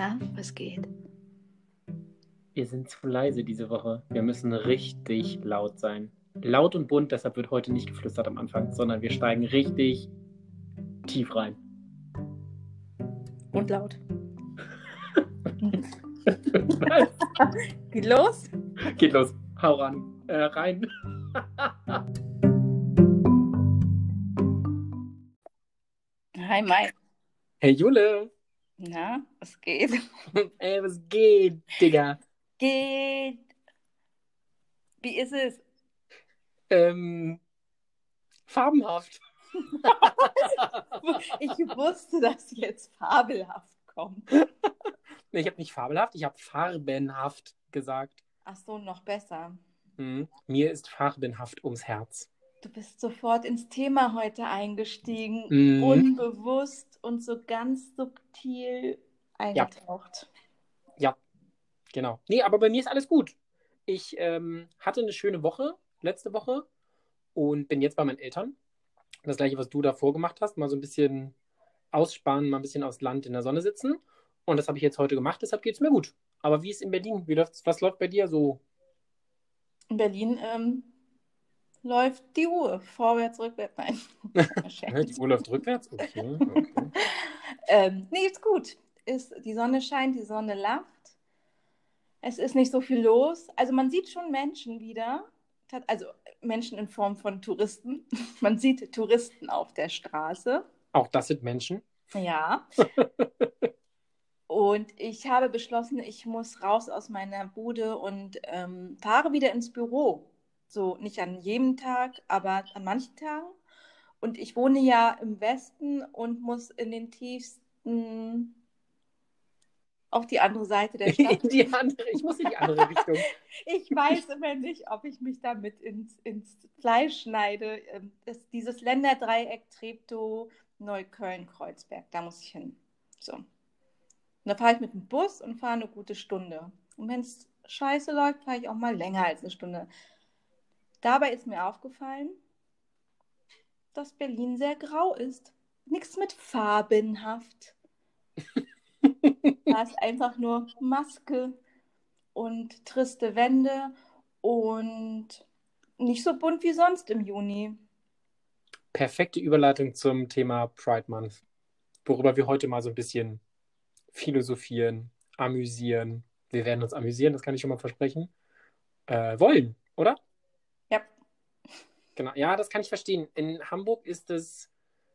Na, was geht? Wir sind zu leise diese Woche. Wir müssen richtig laut sein. Laut und bunt, deshalb wird heute nicht geflüstert am Anfang, sondern wir steigen richtig tief rein. Und laut. Geht los? Geht los. Hau ran. Äh, rein. Hi, Mai. Hey Jule. Na, was geht? Ey, was geht, Digga? Geht. Wie ist es? Ähm, farbenhaft. Ich wusste, dass jetzt fabelhaft kommt. Nee, ich habe nicht fabelhaft, ich habe farbenhaft gesagt. Ach so, noch besser. Hm. Mir ist farbenhaft ums Herz. Du bist sofort ins Thema heute eingestiegen, Mhm. unbewusst und so ganz subtil eingetaucht. Ja, genau. Nee, aber bei mir ist alles gut. Ich ähm, hatte eine schöne Woche, letzte Woche, und bin jetzt bei meinen Eltern. Das gleiche, was du davor gemacht hast, mal so ein bisschen ausspannen, mal ein bisschen aufs Land in der Sonne sitzen. Und das habe ich jetzt heute gemacht, deshalb geht es mir gut. Aber wie ist in Berlin? Wie läuft's, was läuft bei dir so? In Berlin ähm, läuft die Uhr vorwärts, rückwärts. Nein. Die Uhr läuft rückwärts? Okay, okay. ähm, nee, ist gut. Ist, die Sonne scheint, die Sonne lacht. Es ist nicht so viel los. Also man sieht schon Menschen wieder. Also Menschen in Form von Touristen. Man sieht Touristen auf der Straße. Auch das sind Menschen. Ja. Und ich habe beschlossen, ich muss raus aus meiner Bude und ähm, fahre wieder ins Büro. So nicht an jedem Tag, aber an manchen Tagen. Und ich wohne ja im Westen und muss in den tiefsten auf die andere Seite der Stadt. Die andere, ich muss in die andere Richtung. Ich weiß immer nicht, ob ich mich damit ins, ins Fleisch schneide. Ähm, Das, dieses Länderdreieck Treptow, Neukölln, Kreuzberg, da muss ich hin. So. Und da fahre ich mit dem Bus und fahre eine gute Stunde. Und wenn es scheiße läuft, fahre ich auch mal länger als eine Stunde. Dabei ist mir aufgefallen, dass Berlin sehr grau ist. Nichts mit farbenhaft. Da ist einfach nur Maske und triste Wände und nicht so bunt wie sonst im Juni. Perfekte Überleitung zum Thema Pride Month, worüber wir heute mal so ein bisschen philosophieren, amüsieren. Wir werden uns amüsieren, das kann ich schon mal versprechen. Äh, wollen, oder? Genau, ja, das kann ich verstehen. In Hamburg ist es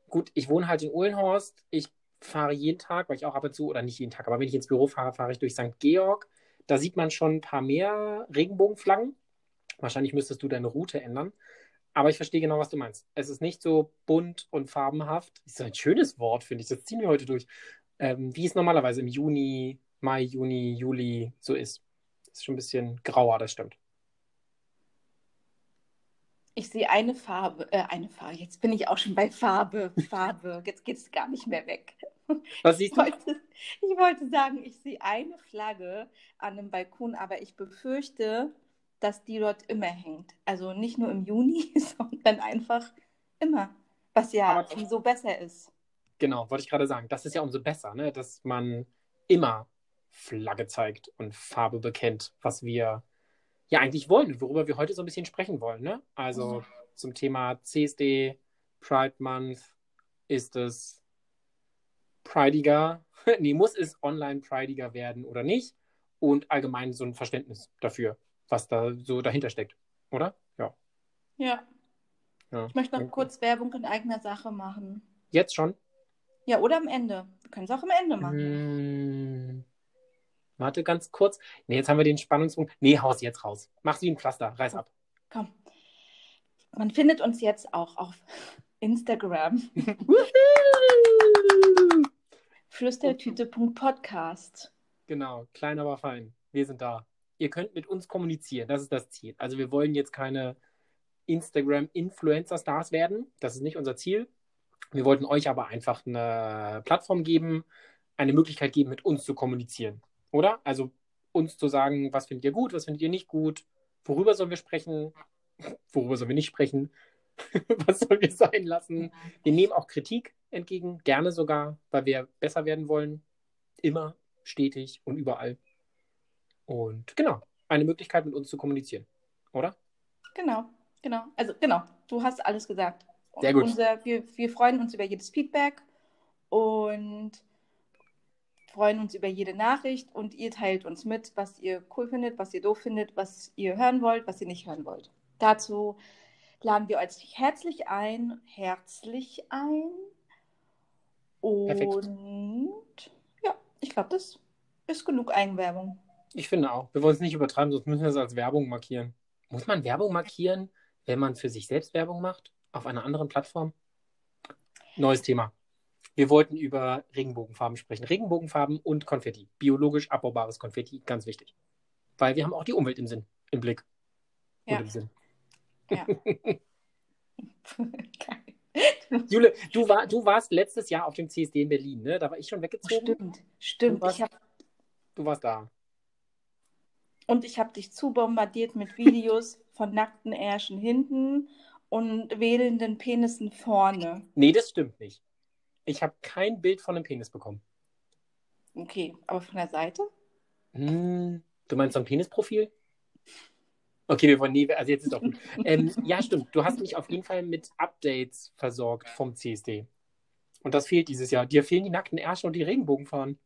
gut. Ich wohne halt in Uhlenhorst. Ich fahre jeden Tag, weil ich auch ab und zu, oder nicht jeden Tag, aber wenn ich ins Büro fahre, fahre ich durch St. Georg. Da sieht man schon ein paar mehr Regenbogenflaggen. Wahrscheinlich müsstest du deine Route ändern. Aber ich verstehe genau, was du meinst. Es ist nicht so bunt und farbenhaft. Das ist ein schönes Wort, finde ich. Das ziehen wir heute durch. Ähm, wie es normalerweise im Juni, Mai, Juni, Juli so ist. Das ist schon ein bisschen grauer, das stimmt. Ich sehe eine Farbe, äh, eine Farbe, jetzt bin ich auch schon bei Farbe, Farbe, jetzt geht es gar nicht mehr weg. Was Ich siehst du? wollte, ich wollte sagen, ich sehe eine Flagge an einem Balkon, aber ich befürchte, dass die dort immer hängt. Also nicht nur im Juni, sondern einfach immer. Was ja Aber- umso besser ist. Genau, wollte ich gerade sagen. Das ist ja umso besser, ne? dass man immer Flagge zeigt und Farbe bekennt, was wir ja eigentlich wollen und worüber wir heute so ein bisschen sprechen wollen. Ne? Also Mhm. zum Thema CSD, Pride Month, ist es prideiger, nee, muss es online prideiger werden oder nicht? Und allgemein so ein Verständnis dafür, was da so dahinter steckt, oder? Ja. Ja. ja. Ich möchte noch Okay. kurz Werbung in eigener Sache machen. Jetzt schon? Ja, oder am Ende. Wir können es auch am Ende machen. Hm. Warte ganz kurz. Nee, jetzt haben wir den Spannungspunkt. Nee, haus jetzt raus. Mach wie ein Pflaster. Reiß ab. Komm. Man findet uns jetzt auch auf Instagram. Flüstertüte.podcast. Genau, klein, aber fein. Wir sind da. Ihr könnt mit uns kommunizieren. Das ist das Ziel. Also wir wollen jetzt keine Instagram-Influencer-Stars werden. Das ist nicht unser Ziel. Wir wollten euch aber einfach eine Plattform geben, eine Möglichkeit geben, mit uns zu kommunizieren. Oder? Also uns zu sagen, was findet ihr gut, was findet ihr nicht gut, worüber sollen wir sprechen, worüber sollen wir nicht sprechen, was sollen wir sein lassen. Wir nehmen auch Kritik entgegen, gerne sogar, weil wir besser werden wollen. Immer. stetig und überall. Und genau, eine Möglichkeit mit uns zu kommunizieren, oder? Genau, genau. Also genau, du hast alles gesagt. Sehr gut. Unser, wir, wir freuen uns über jedes Feedback und freuen uns über jede Nachricht und ihr teilt uns mit, was ihr cool findet, was ihr doof findet, was ihr hören wollt, was ihr nicht hören wollt. Dazu laden wir euch herzlich ein, herzlich ein. Und Perfekt. ja, ich glaube, das ist genug Eigenwerbung. Ich finde auch. Wir wollen es nicht übertreiben, sonst müssen wir es als Werbung markieren. Muss man Werbung markieren, wenn man für sich selbst Werbung macht? Auf einer anderen Plattform? Neues Thema. Wir wollten über Regenbogenfarben sprechen. Regenbogenfarben und Konfetti. Biologisch abbaubares Konfetti, ganz wichtig. Weil wir haben auch die Umwelt im Sinn, im Blick. Ja. Im Sinn. Ja. Jule, du, war, du warst letztes Jahr auf dem CSD in Berlin, ne? Da war ich schon weggezogen. Stimmt, stimmt. Du warst- hab, Du warst da. und ich habe dich zubombardiert mit Videos von nackten Ärschen hinten und wedelnden Penissen vorne. Nee, das stimmt nicht. Ich habe kein Bild von einem Penis bekommen. Okay, aber von der Seite? Hm, du meinst so ein Penisprofil? Okay, wir wollen nie, also jetzt ist auch gut. ähm, ja, stimmt. Du hast mich auf jeden Fall mit Updates versorgt vom CSD. Und das fehlt dieses Jahr. Dir fehlen die nackten Ärsche und die Regenbogenfahren.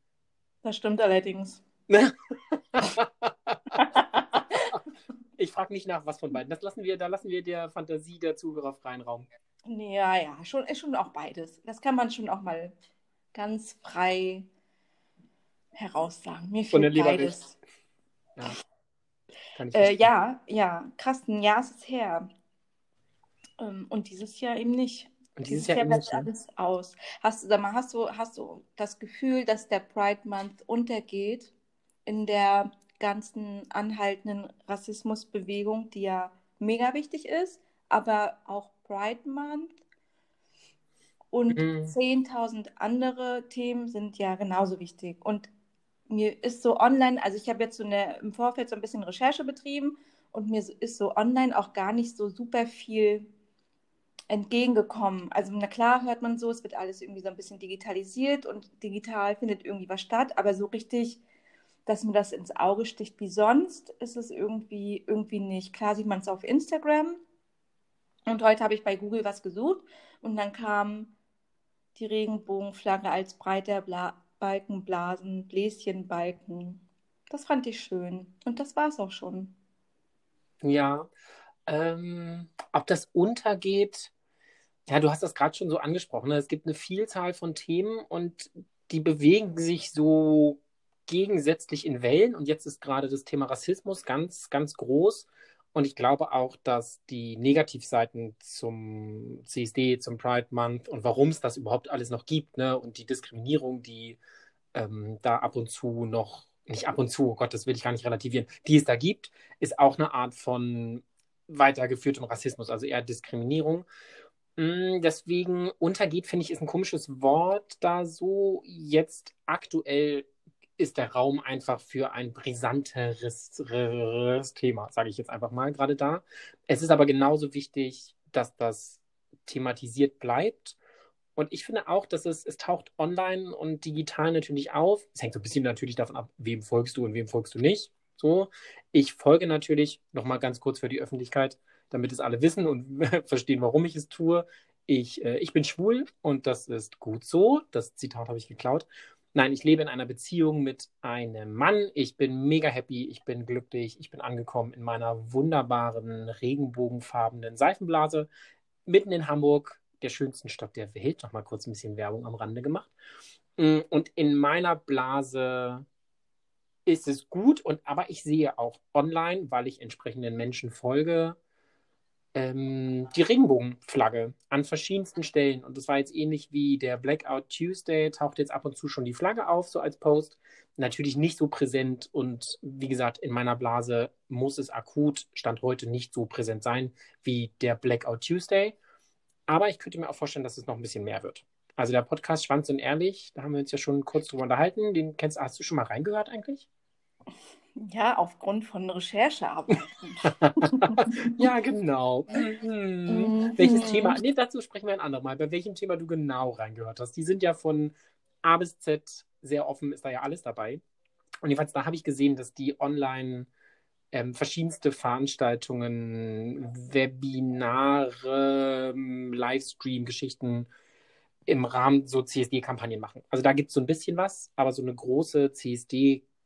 Das stimmt allerdings. ich frage nicht nach, was von beiden. Das lassen wir, da lassen wir der Fantasie der Zuhörer freien Raum. Ja, ja, schon, schon auch beides. Das kann man schon auch mal ganz frei heraussagen. Mir Von der fehlt Leber beides. Ja. Kann ich Äh, ja, ja, krass, ein Jahr ist es her. Ähm, und dieses Jahr eben nicht. Und Dieses dieses Jahr bleibt ne? alles aus. Hast, du- sag mal, hast du, hast du das Gefühl, dass der Pride Month untergeht in der ganzen anhaltenden Rassismusbewegung, die ja mega wichtig ist, aber auch Pride Month und Mhm. 10.000 andere Themen sind ja genauso wichtig. Und mir ist so online, also ich habe jetzt so eine, im Vorfeld so ein bisschen Recherche betrieben und mir ist so online auch gar nicht so super viel entgegengekommen. Also na klar hört man so, es wird alles irgendwie so ein bisschen digitalisiert und digital findet irgendwie was statt, aber so richtig, dass mir das ins Auge sticht wie sonst, ist es irgendwie, irgendwie nicht. Klar sieht man es auf Instagram und heute habe ich bei Google was gesucht und dann kam die Regenbogenflagge als breiter Bla Balkenblasen, Bläschenbalken. Das fand ich schön. Und das war es auch schon. Ja, ähm, ob das untergeht, ja, du hast das gerade schon so angesprochen. Ne? Es gibt eine Vielzahl von Themen und die bewegen sich so gegensätzlich in Wellen. Und jetzt ist gerade das Thema Rassismus ganz, ganz groß. Und ich glaube auch, dass die Negativseiten zum CSD, zum Pride Month und warum es das überhaupt alles noch gibt, ne? Und die Diskriminierung, die ähm, da ab und zu noch, nicht ab und zu, oh Gott, das will ich gar nicht relativieren, die es da gibt, ist auch eine Art von weitergeführtem Rassismus, also eher Diskriminierung. Mm, Deswegen untergeht, finde ich, ist ein komisches Wort da so. Jetzt aktuell ist der Raum einfach für ein brisanteres Thema, sage ich jetzt einfach mal gerade da. Es ist aber genauso wichtig, dass das thematisiert bleibt. Und ich finde auch, dass es, es taucht online und digital natürlich auf. Es hängt so ein bisschen natürlich davon ab, wem folgst du und wem folgst du nicht. So, ich folge natürlich nochmal ganz kurz für die Öffentlichkeit, damit es alle wissen und verstehen, warum ich es tue. Ich, äh, ich bin schwul und das ist gut so. Das Zitat habe ich geklaut. Nein, ich lebe in einer Beziehung mit einem Mann. Ich bin mega happy, ich bin glücklich, ich bin angekommen in meiner wunderbaren regenbogenfarbenen Seifenblase mitten in Hamburg, der schönsten Stadt der Welt. Nochmal kurz ein bisschen Werbung am Rande gemacht. Mm, Und in meiner Blase ist es gut, und aber ich sehe auch online, weil ich entsprechenden Menschen folge, ähm, die Regenbogenflagge an verschiedensten Stellen. Und das war jetzt ähnlich wie der Blackout Tuesday, taucht jetzt ab und zu schon die Flagge auf, so als Post. Natürlich nicht so präsent und wie gesagt, in meiner Blase muss es akut, Stand heute, nicht so präsent sein wie der Blackout Tuesday. Aber ich könnte mir auch vorstellen, dass es noch ein bisschen mehr wird. Also der Podcast Schwanz und Ehrlich, da haben wir uns ja schon kurz drüber unterhalten. Den kennst hast du schon mal reingehört eigentlich? Ja, aufgrund von Recherchearbeiten. ja, genau. Mhm. Welches Thema? Nee, dazu sprechen wir ein andermal. Bei welchem Thema du genau reingehört hast. Die sind ja von A bis Z sehr offen, ist da ja alles dabei. Und jedenfalls da habe ich gesehen, dass die online ähm, verschiedenste Veranstaltungen, Webinare, ähm, Livestream-Geschichten im Rahmen so CSD-Kampagnen machen. Also da gibt es so ein bisschen was, aber so eine große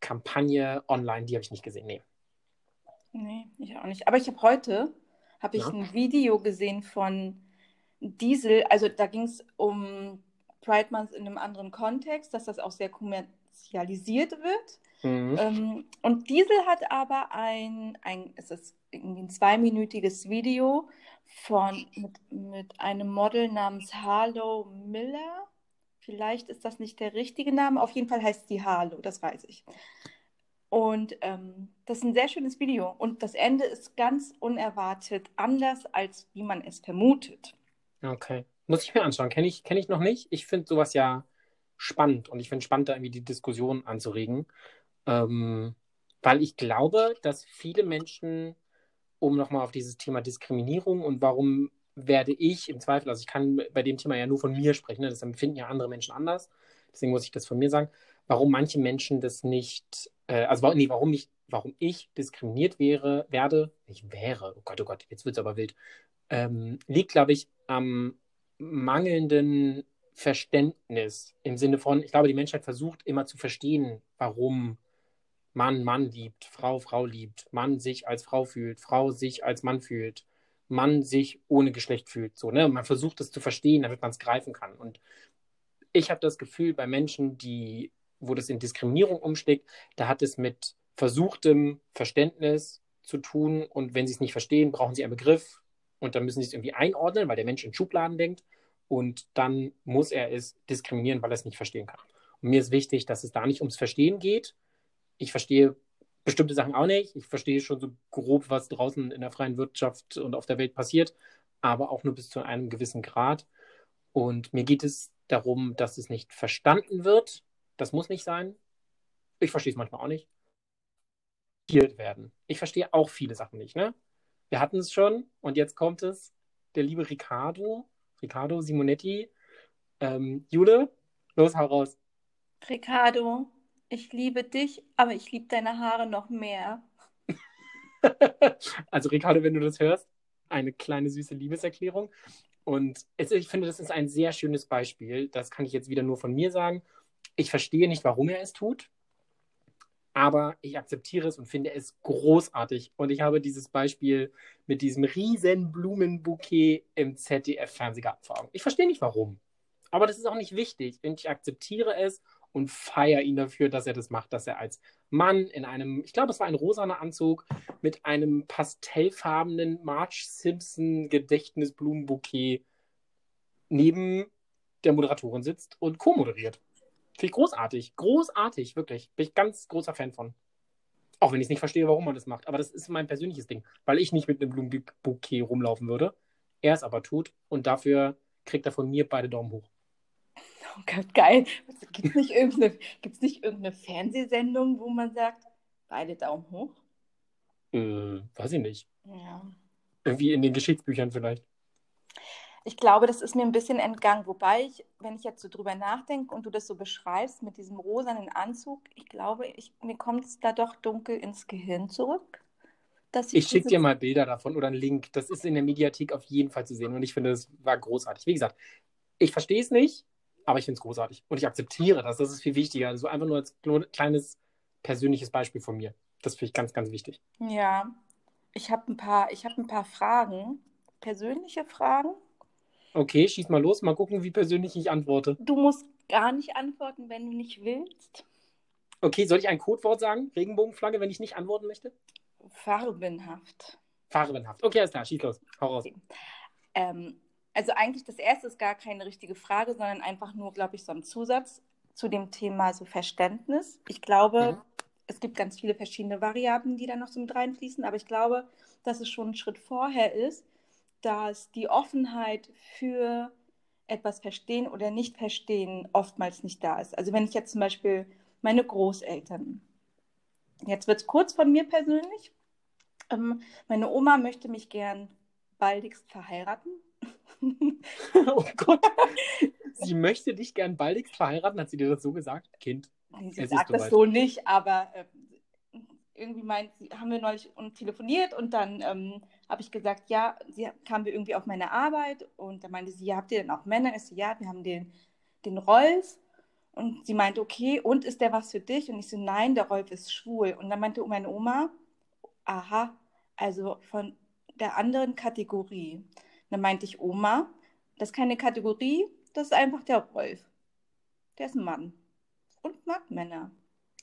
CSD-Kampagne online, die habe ich nicht gesehen. Nee. Nee, ich auch nicht. Aber ich habe heute habe ich ja. ein Video gesehen von Diesel. Also da ging es um Pride Month in einem anderen Kontext, dass das auch sehr kommerzialisiert wird. Mhm. Ähm, und Diesel hat aber ein, ein, es ist irgendwie ein zweiminütiges Video von, mit, mit einem Model namens Harlow Miller. Vielleicht ist das nicht der richtige Name. Auf jeden Fall heißt sie Harlow, das weiß ich. Und ähm, das ist ein sehr schönes Video. Und das Ende ist ganz unerwartet anders, als wie man es vermutet. Okay. Muss ich mir anschauen. Kenne ich, kenn ich noch nicht. Ich finde sowas ja spannend und ich finde spannend, da irgendwie die Diskussion anzuregen. Ähm, weil ich glaube, dass viele Menschen, um nochmal auf dieses Thema Diskriminierung und warum werde ich im Zweifel, also ich kann bei dem Thema ja nur von mir sprechen, ne? das empfinden ja andere Menschen anders, deswegen muss ich das von mir sagen, warum manche Menschen das nicht, äh, also nee, warum ich, warum ich diskriminiert wäre, werde, ich wäre, oh Gott, oh Gott, jetzt wird es aber wild, ähm, liegt, glaube ich, am mangelnden Verständnis im Sinne von, ich glaube, die Menschheit versucht immer zu verstehen, warum Mann Mann liebt, Frau Frau liebt, Mann sich als Frau fühlt, Frau sich als Mann fühlt, Mann sich ohne Geschlecht fühlt. So, ne? Man versucht es zu verstehen, damit man es greifen kann. Und ich habe das Gefühl, bei Menschen, die, wo das in Diskriminierung umschlägt, da hat es mit versuchtem Verständnis zu tun. Und wenn sie es nicht verstehen, brauchen sie einen Begriff und dann müssen sie es irgendwie einordnen, weil der Mensch in Schubladen denkt. Und dann muss er es diskriminieren, weil er es nicht verstehen kann. Und mir ist wichtig, dass es da nicht ums Verstehen geht, ich verstehe bestimmte Sachen auch nicht. Ich verstehe schon so grob, was draußen in der freien Wirtschaft und auf der Welt passiert, aber auch nur bis zu einem gewissen Grad. Und mir geht es darum, dass es nicht verstanden wird. Das muss nicht sein. Ich verstehe es manchmal auch nicht. Werden. Ich verstehe auch viele Sachen nicht. Ne? Wir hatten es schon und jetzt kommt es. Der liebe Riccardo, Riccardo Simonetti. Ähm, Jule, los, hau raus. Riccardo, ich liebe dich, aber ich liebe deine Haare noch mehr. also Ricardo, wenn du das hörst, eine kleine süße Liebeserklärung. Und es, ich finde, das ist ein sehr schönes Beispiel. Das kann ich jetzt wieder nur von mir sagen. Ich verstehe nicht, warum er es tut, aber ich akzeptiere es und finde es großartig. Und ich habe dieses Beispiel mit diesem riesen Blumenbouquet im ZDF-Fernsehgarten vor Augen. Ich verstehe nicht, warum. Aber das ist auch nicht wichtig. Ich akzeptiere es und feiere ihn dafür, dass er das macht, dass er als Mann in einem, ich glaube, es war ein rosaner Anzug mit einem pastellfarbenen Marge Simpson Gedächtnisblumenbouquet neben der Moderatorin sitzt und co-moderiert. Finde ich großartig. Großartig, wirklich. Bin ich ganz großer Fan von. Auch wenn ich nicht verstehe, warum man das macht. Aber das ist mein persönliches Ding. Weil ich nicht mit einem Blumenbouquet rumlaufen würde. Er es aber tut. Und dafür kriegt er von mir beide Daumen hoch. Oh Gott, geil. Gibt es nicht, irgendeine, nicht irgendeine Fernsehsendung, wo man sagt, beide Daumen hoch? Äh, weiß ich nicht. Ja. Irgendwie in den Geschichtsbüchern vielleicht. Ich glaube, das ist mir ein bisschen entgangen. Wobei ich, wenn ich jetzt so drüber nachdenke und du das so beschreibst mit diesem rosanen Anzug, ich glaube, ich, mir kommt es da doch dunkel ins Gehirn zurück. ich, ich schicke dir mal Bilder davon oder einen Link. Das ist in der Mediathek auf jeden Fall zu sehen und ich finde, es war großartig. Wie gesagt, ich verstehe es nicht aber ich finde es großartig. Und ich akzeptiere das. Das ist viel wichtiger. Also einfach nur als kleines persönliches Beispiel von mir. Das finde ich ganz, ganz wichtig. Ja, ich habe ein, paar, hab ein paar Fragen. Persönliche Fragen. Okay, schieß mal los. Mal gucken, wie persönlich ich antworte. Du musst gar nicht antworten, wenn du nicht willst. Okay, soll ich ein Codewort sagen? Regenbogenflagge, wenn ich nicht antworten möchte? Farbenhaft. Farbenhaft. Okay, alles klar, schieß los. Hau raus. Ähm, also eigentlich das erste ist gar keine richtige Frage, sondern einfach nur, glaube ich, so ein Zusatz zu dem Thema so Verständnis. Ich glaube, mhm. es gibt ganz viele verschiedene Variablen, die da noch so mit reinfließen, aber ich glaube, dass es schon ein Schritt vorher ist, dass die Offenheit für etwas verstehen oder nicht verstehen oftmals nicht da ist. Also wenn ich jetzt zum Beispiel meine Großeltern, jetzt wird es kurz von mir persönlich, ähm, meine Oma möchte mich gern baldigst verheiraten oh Gott. Sie möchte dich gern baldigst verheiraten, hat sie dir das so gesagt? Kind, sie sagt das so nicht, aber äh, irgendwie meint sie, haben wir neulich telefoniert und dann ähm, habe ich gesagt, ja, sie kamen wir irgendwie auf meine Arbeit und da meinte sie, ja, habt ihr denn auch Männer? Ich so, ja, wir haben den, den Rolf und sie meinte, okay, und ist der was für dich? Und ich so, nein, der Rolf ist schwul. Und dann meinte meine Oma, aha, also von der anderen Kategorie. Dann meinte ich, Oma, das ist keine Kategorie, das ist einfach der Rolf. Der ist ein Mann und mag Männer.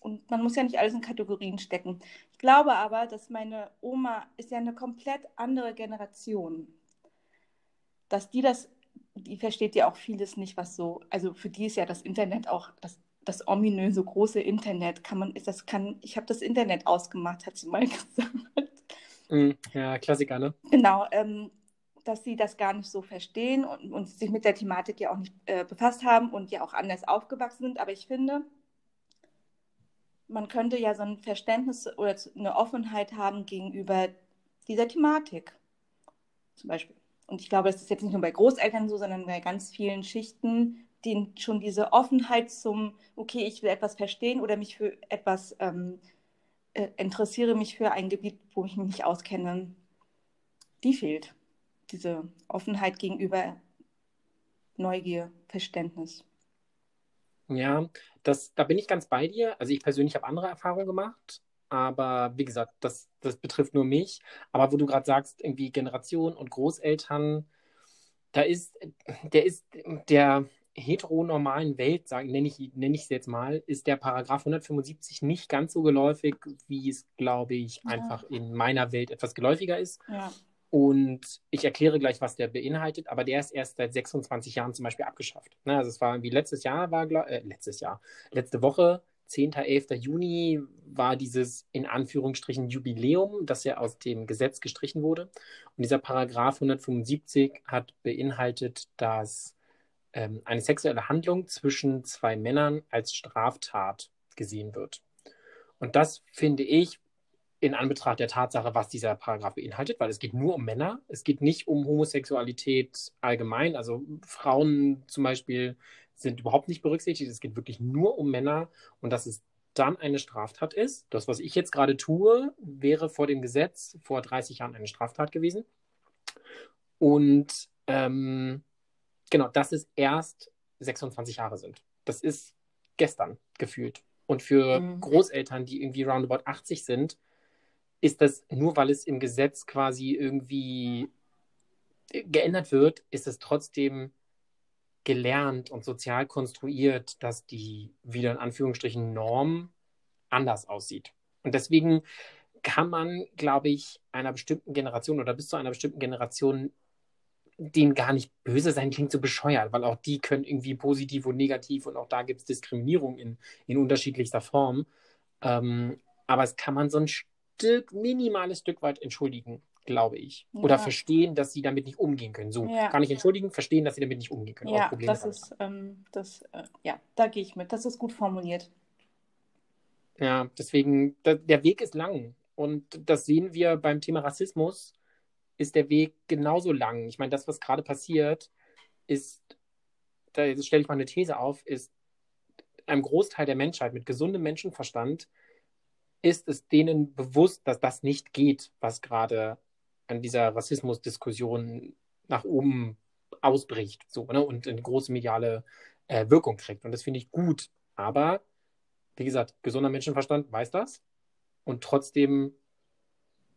Und man muss ja nicht alles in Kategorien stecken. Ich glaube aber, dass meine Oma ist ja eine komplett andere Generation. Dass die das, die versteht ja auch vieles nicht, was so, also für die ist ja das Internet auch das, das ominöse große Internet. Kann man, das kann, ich habe das Internet ausgemacht, hat sie mal gesagt. Mm, ja, Klassiker, ne? Genau, ähm, dass sie das gar nicht so verstehen und, und sich mit der Thematik ja auch nicht äh, befasst haben und ja auch anders aufgewachsen sind. Aber ich finde, man könnte ja so ein Verständnis oder eine Offenheit haben gegenüber dieser Thematik. Zum Beispiel. Und ich glaube, das ist jetzt nicht nur bei Großeltern so, sondern bei ganz vielen Schichten, denen schon diese Offenheit zum, okay, ich will etwas verstehen oder mich für etwas ähm, äh, interessiere mich für ein Gebiet, wo ich mich nicht auskenne, die fehlt. Diese Offenheit gegenüber Neugier, Verständnis. Ja, das, da bin ich ganz bei dir. Also ich persönlich habe andere Erfahrungen gemacht, aber wie gesagt, das, das betrifft nur mich. Aber wo du gerade sagst, irgendwie Generation und Großeltern, da ist, der ist der heteronormalen Welt, nenne ich, nenn ich es jetzt mal, ist der Paragraph 175 nicht ganz so geläufig, wie es, glaube ich, ja. einfach in meiner Welt etwas geläufiger ist. Ja. Und ich erkläre gleich, was der beinhaltet, aber der ist erst seit 26 Jahren zum Beispiel abgeschafft. Ne, also es war wie letztes Jahr, war äh, letztes Jahr, letzte Woche, 10. 11. Juni, war dieses in Anführungsstrichen Jubiläum, das ja aus dem Gesetz gestrichen wurde. Und dieser Paragraph 175 hat beinhaltet, dass ähm, eine sexuelle Handlung zwischen zwei Männern als Straftat gesehen wird. Und das finde ich in Anbetracht der Tatsache, was dieser Paragraph beinhaltet, weil es geht nur um Männer, es geht nicht um Homosexualität allgemein. Also Frauen zum Beispiel sind überhaupt nicht berücksichtigt. Es geht wirklich nur um Männer und dass es dann eine Straftat ist. Das, was ich jetzt gerade tue, wäre vor dem Gesetz vor 30 Jahren eine Straftat gewesen. Und ähm, genau, dass es erst 26 Jahre sind. Das ist gestern gefühlt. Und für mhm. Großeltern, die irgendwie roundabout 80 sind, ist das nur, weil es im Gesetz quasi irgendwie geändert wird, ist es trotzdem gelernt und sozial konstruiert, dass die wieder in Anführungsstrichen Norm anders aussieht. Und deswegen kann man, glaube ich, einer bestimmten Generation oder bis zu einer bestimmten Generation denen gar nicht böse sein, klingt so bescheuert, weil auch die können irgendwie positiv und negativ und auch da gibt es Diskriminierung in, in unterschiedlichster Form. Ähm, aber es kann man so ein Stück, minimales Stück weit entschuldigen, glaube ich. Ja. Oder verstehen, dass sie damit nicht umgehen können. So, ja. kann ich entschuldigen, verstehen, dass sie damit nicht umgehen können. Ja, das ist, ähm, das, äh, ja, da gehe ich mit. Das ist gut formuliert. Ja, deswegen, da, der Weg ist lang. Und das sehen wir beim Thema Rassismus ist der Weg genauso lang. Ich meine, das, was gerade passiert, ist, da stelle ich mal eine These auf, ist einem Großteil der Menschheit mit gesundem Menschenverstand ist es denen bewusst, dass das nicht geht, was gerade an dieser Rassismusdiskussion nach oben ausbricht so, ne, und eine große mediale äh, Wirkung kriegt. Und das finde ich gut. Aber, wie gesagt, gesunder Menschenverstand weiß das. Und trotzdem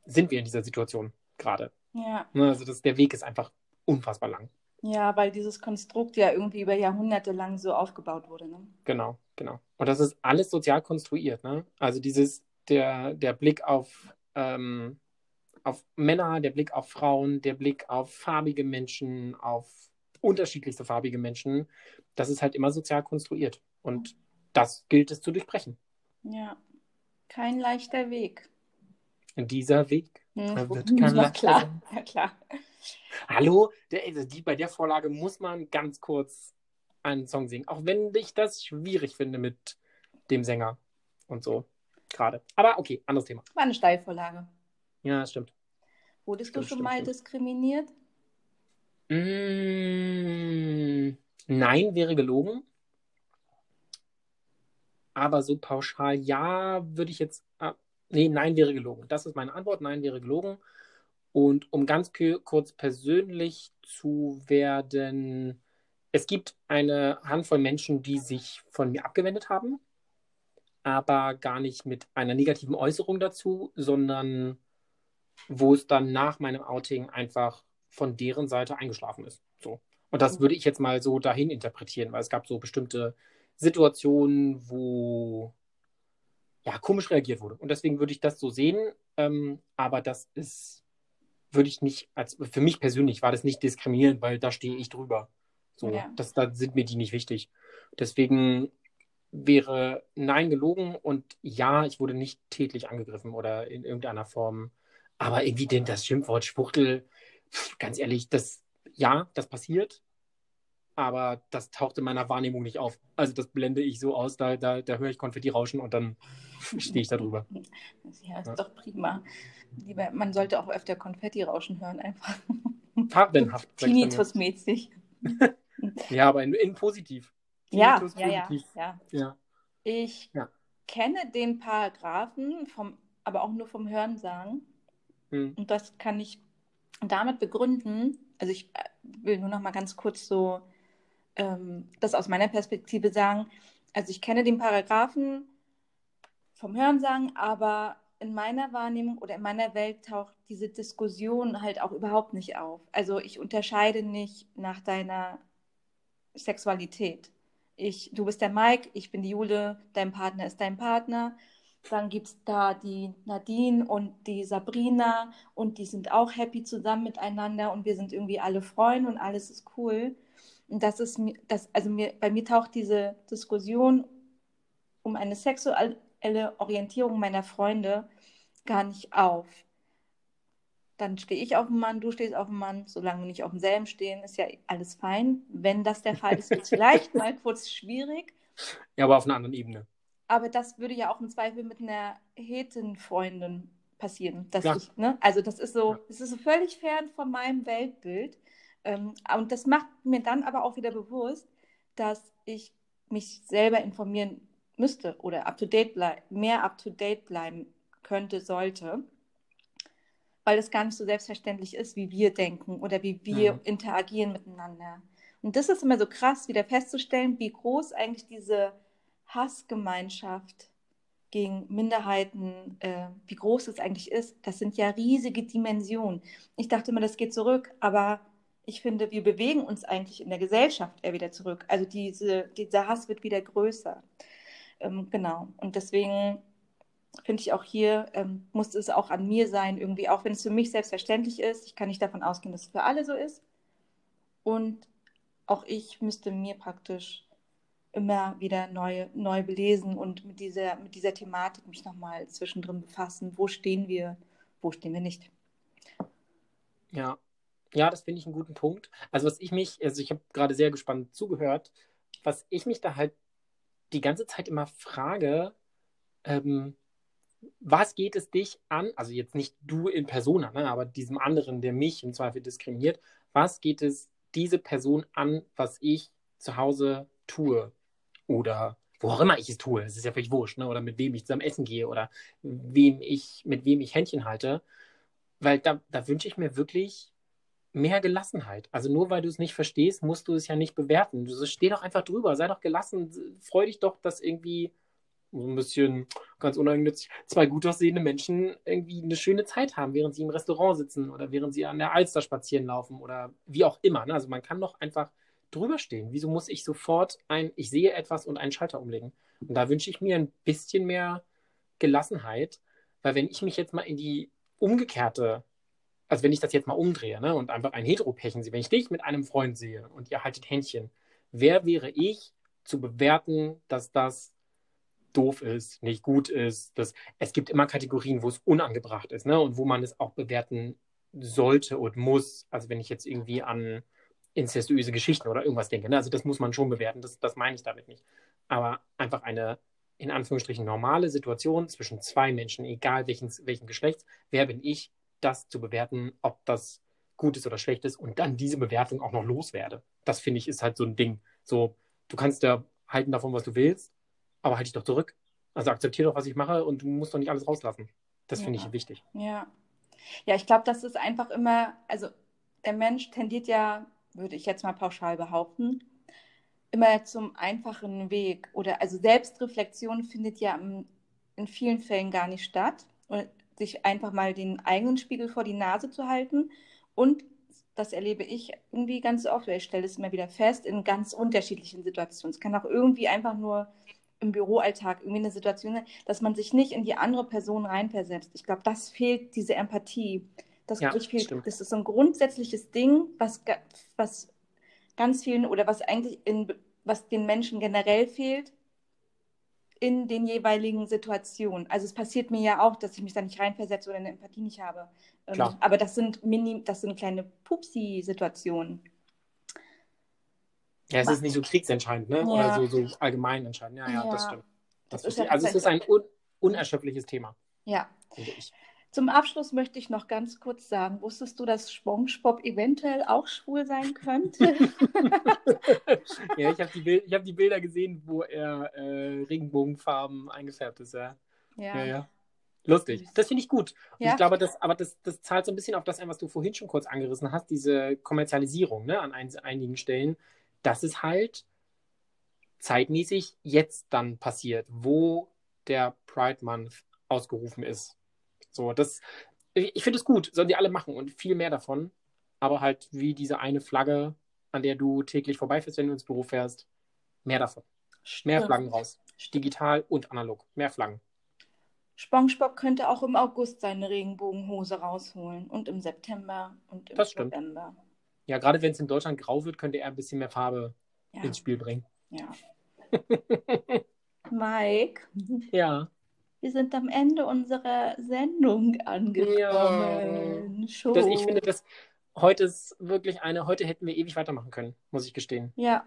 sind wir in dieser Situation gerade. Ja. Ne, also das, der Weg ist einfach unfassbar lang. Ja, weil dieses Konstrukt ja irgendwie über Jahrhunderte lang so aufgebaut wurde. Ne? Genau, genau. Und das ist alles sozial konstruiert. Ne? Also dieses, der, der Blick auf, ähm, auf Männer, der Blick auf Frauen, der Blick auf farbige Menschen, auf unterschiedlichste farbige Menschen, das ist halt immer sozial konstruiert. Und das gilt es zu durchbrechen. Ja, kein leichter Weg. Dieser Weg hm, wird kein leichter klar. Ja, klar. Hallo, der, also die, bei der Vorlage muss man ganz kurz einen Song singen, auch wenn ich das schwierig finde mit dem Sänger und so gerade. Aber okay, anderes Thema. War eine Steilvorlage. Ja, stimmt. Wurdest stimmt, du schon stimmt, mal stimmt. diskriminiert? Mm, nein, wäre gelogen. Aber so pauschal, ja, würde ich jetzt. Ah, nee, nein wäre gelogen. Das ist meine Antwort. Nein wäre gelogen. Und um ganz kurz persönlich zu werden, es gibt eine Handvoll Menschen, die sich von mir abgewendet haben, aber gar nicht mit einer negativen Äußerung dazu, sondern wo es dann nach meinem Outing einfach von deren Seite eingeschlafen ist. So. Und das würde ich jetzt mal so dahin interpretieren, weil es gab so bestimmte Situationen, wo ja komisch reagiert wurde. Und deswegen würde ich das so sehen. Ähm, aber das ist, würde ich nicht, als für mich persönlich war das nicht diskriminierend, weil da stehe ich drüber. So, ja. das, da sind mir die nicht wichtig. Deswegen wäre Nein gelogen und ja, ich wurde nicht tätlich angegriffen oder in irgendeiner Form. Aber irgendwie denn das Schimpfwort Spuchtel, ganz ehrlich, das, ja, das passiert, aber das taucht in meiner Wahrnehmung nicht auf. Also das blende ich so aus, da, da, da höre ich Konfetti rauschen und dann stehe ich da drüber. Ja, ist ja. doch prima. Lieber, man sollte auch öfter Konfetti rauschen hören, einfach. Farbenhaft. Tinnitus-mäßig. ja, aber in, in positiv. Ja, ja, ja, ja, ja. Ich ja. kenne den Paragraphen, vom, aber auch nur vom Hörensagen. Hm. Und das kann ich damit begründen. Also ich äh, will nur noch mal ganz kurz so ähm, das aus meiner Perspektive sagen. Also ich kenne den Paragraphen vom Hörensagen, aber in meiner Wahrnehmung oder in meiner Welt taucht diese Diskussion halt auch überhaupt nicht auf. Also ich unterscheide nicht nach deiner Sexualität. Ich, du bist der Mike, ich bin die Jule, dein Partner ist dein Partner. Dann gibt es da die Nadine und die Sabrina und die sind auch happy zusammen miteinander und wir sind irgendwie alle Freunde und alles ist cool. Und das ist mir, das, also mir, bei mir taucht diese Diskussion um eine sexuelle Orientierung meiner Freunde gar nicht auf. Dann stehe ich auf dem Mann, du stehst auf dem Mann. Solange wir nicht auf demselben stehen, ist ja alles fein. Wenn das der Fall ist, wird es vielleicht mal kurz schwierig. Ja, aber auf einer anderen Ebene. Aber das würde ja auch im Zweifel mit einer Hetenfreundin passieren. Dass ja. ich, ne? Also das ist so, ja. das ist so völlig fern von meinem Weltbild. Ähm, und das macht mir dann aber auch wieder bewusst, dass ich mich selber informieren müsste oder up to date mehr up to date bleiben könnte, sollte, weil es gar nicht so selbstverständlich ist, wie wir denken oder wie wir mhm. interagieren miteinander. Und das ist immer so krass, wieder festzustellen, wie groß eigentlich diese Hassgemeinschaft gegen Minderheiten, äh, wie groß es eigentlich ist. Das sind ja riesige Dimensionen. Ich dachte immer, das geht zurück, aber ich finde, wir bewegen uns eigentlich in der Gesellschaft eher wieder zurück. Also diese, dieser Hass wird wieder größer. Ähm, genau. Und deswegen finde ich auch hier, ähm, muss es auch an mir sein, irgendwie, auch wenn es für mich selbstverständlich ist. Ich kann nicht davon ausgehen, dass es für alle so ist. Und auch ich müsste mir praktisch immer wieder neu, neu belesen und mit dieser, mit dieser Thematik mich nochmal zwischendrin befassen. Wo stehen wir, wo stehen wir nicht? Ja, ja, das finde ich einen guten Punkt. Also was ich mich, also ich habe gerade sehr gespannt zugehört, was ich mich da halt die ganze Zeit immer frage, ähm, was geht es dich an, also jetzt nicht du in Persona, ne, aber diesem anderen, der mich im Zweifel diskriminiert, was geht es diese Person an, was ich zu Hause tue oder wo auch immer ich es tue, es ist ja völlig wurscht, ne, oder mit wem ich zusammen essen gehe oder wem ich, mit wem ich Händchen halte, weil da, da wünsche ich mir wirklich mehr Gelassenheit. Also nur weil du es nicht verstehst, musst du es ja nicht bewerten. Du steh doch einfach drüber, sei doch gelassen, freu dich doch, dass irgendwie so ein bisschen ganz uneigennützig zwei gut aussehende Menschen irgendwie eine schöne Zeit haben, während sie im Restaurant sitzen oder während sie an der Alster spazieren laufen oder wie auch immer. Ne? Also man kann doch einfach drüber stehen. Wieso muss ich sofort ein, ich sehe etwas und einen Schalter umlegen? Und da wünsche ich mir ein bisschen mehr Gelassenheit, weil wenn ich mich jetzt mal in die umgekehrte also wenn ich das jetzt mal umdrehe ne, und einfach ein Heteropärchen sehe, wenn ich dich mit einem Freund sehe und ihr haltet Händchen, wer wäre ich zu bewerten, dass das doof ist, nicht gut ist? Dass, es gibt immer Kategorien, wo es unangebracht ist ne, und wo man es auch bewerten sollte und muss. Also wenn ich jetzt irgendwie an incestuöse Geschichten oder irgendwas denke, ne, also das muss man schon bewerten, das, das meine ich damit nicht. Aber einfach eine in Anführungsstrichen normale Situation zwischen zwei Menschen, egal welchen, welchen Geschlechts, wer bin ich, das zu bewerten, ob das gut ist oder schlecht ist und dann diese Bewertung auch noch loswerde. Das finde ich ist halt so ein Ding. So, du kannst ja halten davon, was du willst, aber halt dich doch zurück. Also akzeptiere doch, was ich mache und du musst doch nicht alles rauslassen. Das finde Ja. ich wichtig. Ja. Ja, ich glaube, das ist einfach immer, also der Mensch tendiert ja, würde ich jetzt mal pauschal behaupten, immer zum einfachen Weg. Oder also Selbstreflexion findet ja in vielen Fällen gar nicht statt. Und sich einfach mal den eigenen Spiegel vor die Nase zu halten. Und das erlebe ich irgendwie ganz oft, weil ich stelle es immer wieder fest, in ganz unterschiedlichen Situationen. Es kann auch irgendwie einfach nur im Büroalltag irgendwie eine Situation dass man sich nicht in die andere Person reinversetzt. Ich glaube, das fehlt, diese Empathie. Das, Ja, fehlt. das ist so ein grundsätzliches Ding, was, was ganz vielen oder was eigentlich in, was den Menschen generell fehlt in den jeweiligen Situationen. Also es passiert mir ja auch, dass ich mich da nicht reinversetze oder eine Empathie nicht habe. Ähm, Klar. aber das sind mini, das sind kleine Pupsi-Situationen. Ja, es ist nicht so kriegsentscheidend, ne? Ja. Oder so, so allgemein entscheidend. Ja, ja, das Ja. stimmt. Das Das ja also es ist ein un unerschöpfliches Thema, Ja. Zum Abschluss möchte ich noch ganz kurz sagen, wusstest du, dass SpongeBob eventuell auch schwul sein könnte? ja, ich habe die, hab die Bilder gesehen, wo er äh, Regenbogenfarben eingefärbt ist, ja. Ja, ja. Lustig. Das finde ich gut. Ja. ich glaube, das, aber das, das zahlt so ein bisschen auf das ein, was du vorhin schon kurz angerissen hast, diese Kommerzialisierung ne, an ein, einigen Stellen. Das ist halt zeitmäßig jetzt dann passiert, wo der Pride Month ausgerufen ist. So, das, ich finde es gut, sollen die alle machen und viel mehr davon. Aber halt wie diese eine Flagge, an der du täglich vorbeifährst, wenn du ins Büro fährst, mehr davon. Mehr. Flaggen raus. Digital und analog. Mehr Flaggen. SpongeBob könnte auch im August seine Regenbogenhose rausholen und im September und im Das stimmt. Ja, gerade wenn es in Deutschland grau wird, könnte er ein bisschen mehr Farbe Ja, ins Spiel bringen. ja. Mike, Ja. wir sind am Ende unserer Sendung angekommen. Schon. Das, ich finde, das heute ist wirklich eine, heute hätten wir ewig weitermachen können, muss ich gestehen. Ja,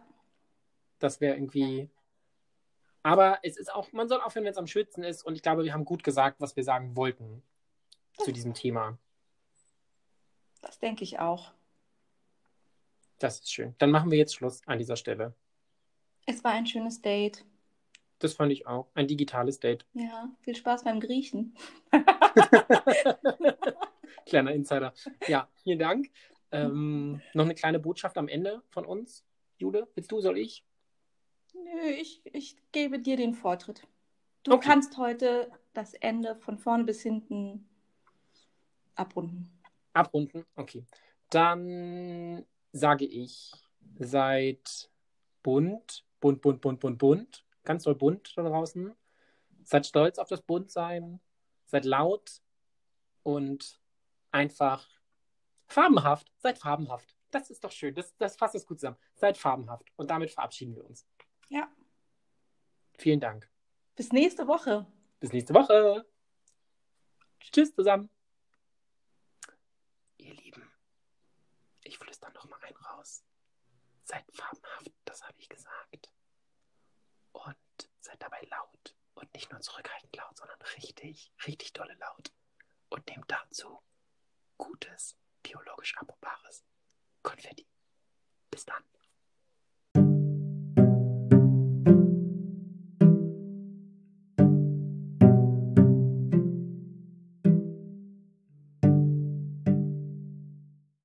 Das wäre irgendwie. Aber es ist auch, man soll aufhören, wenn es am schönsten ist. Und ich glaube, wir haben gut gesagt, was wir sagen wollten zu diesem Thema. das denke ich auch. Das ist schön. Dann machen wir jetzt Schluss an dieser Stelle. Es war ein schönes Date. Das fand ich auch. Ein digitales Date. Ja, viel Spaß beim Griechen. Kleiner Insider. Ja, vielen Dank. Ähm, noch eine kleine Botschaft am Ende von uns. Jule, willst du, soll ich? Nö, ich, ich gebe dir den Vortritt. Du Okay. kannst heute das Ende von vorne bis hinten abrunden. Abrunden? Okay. Dann sage ich, seid bunt, bunt, bunt, bunt, bunt, bunt. Ganz doll bunt da draußen. Seid stolz auf das Buntsein. Seid laut und einfach farbenhaft. Seid farbenhaft. Das ist doch schön. Das, das fasst es gut zusammen. Seid farbenhaft. Und damit verabschieden wir uns. Ja. Vielen Dank. Bis nächste Woche. Bis nächste Woche. Tschüss zusammen. Ihr Lieben, ich flüster noch mal ein raus. Seid farbenhaft, das habe ich gesagt. Und seid dabei laut. Und nicht nur zurückhaltend laut, sondern richtig, richtig dolle laut. Und nehmt dazu gutes, biologisch abbaubares Konfetti. Bis dann.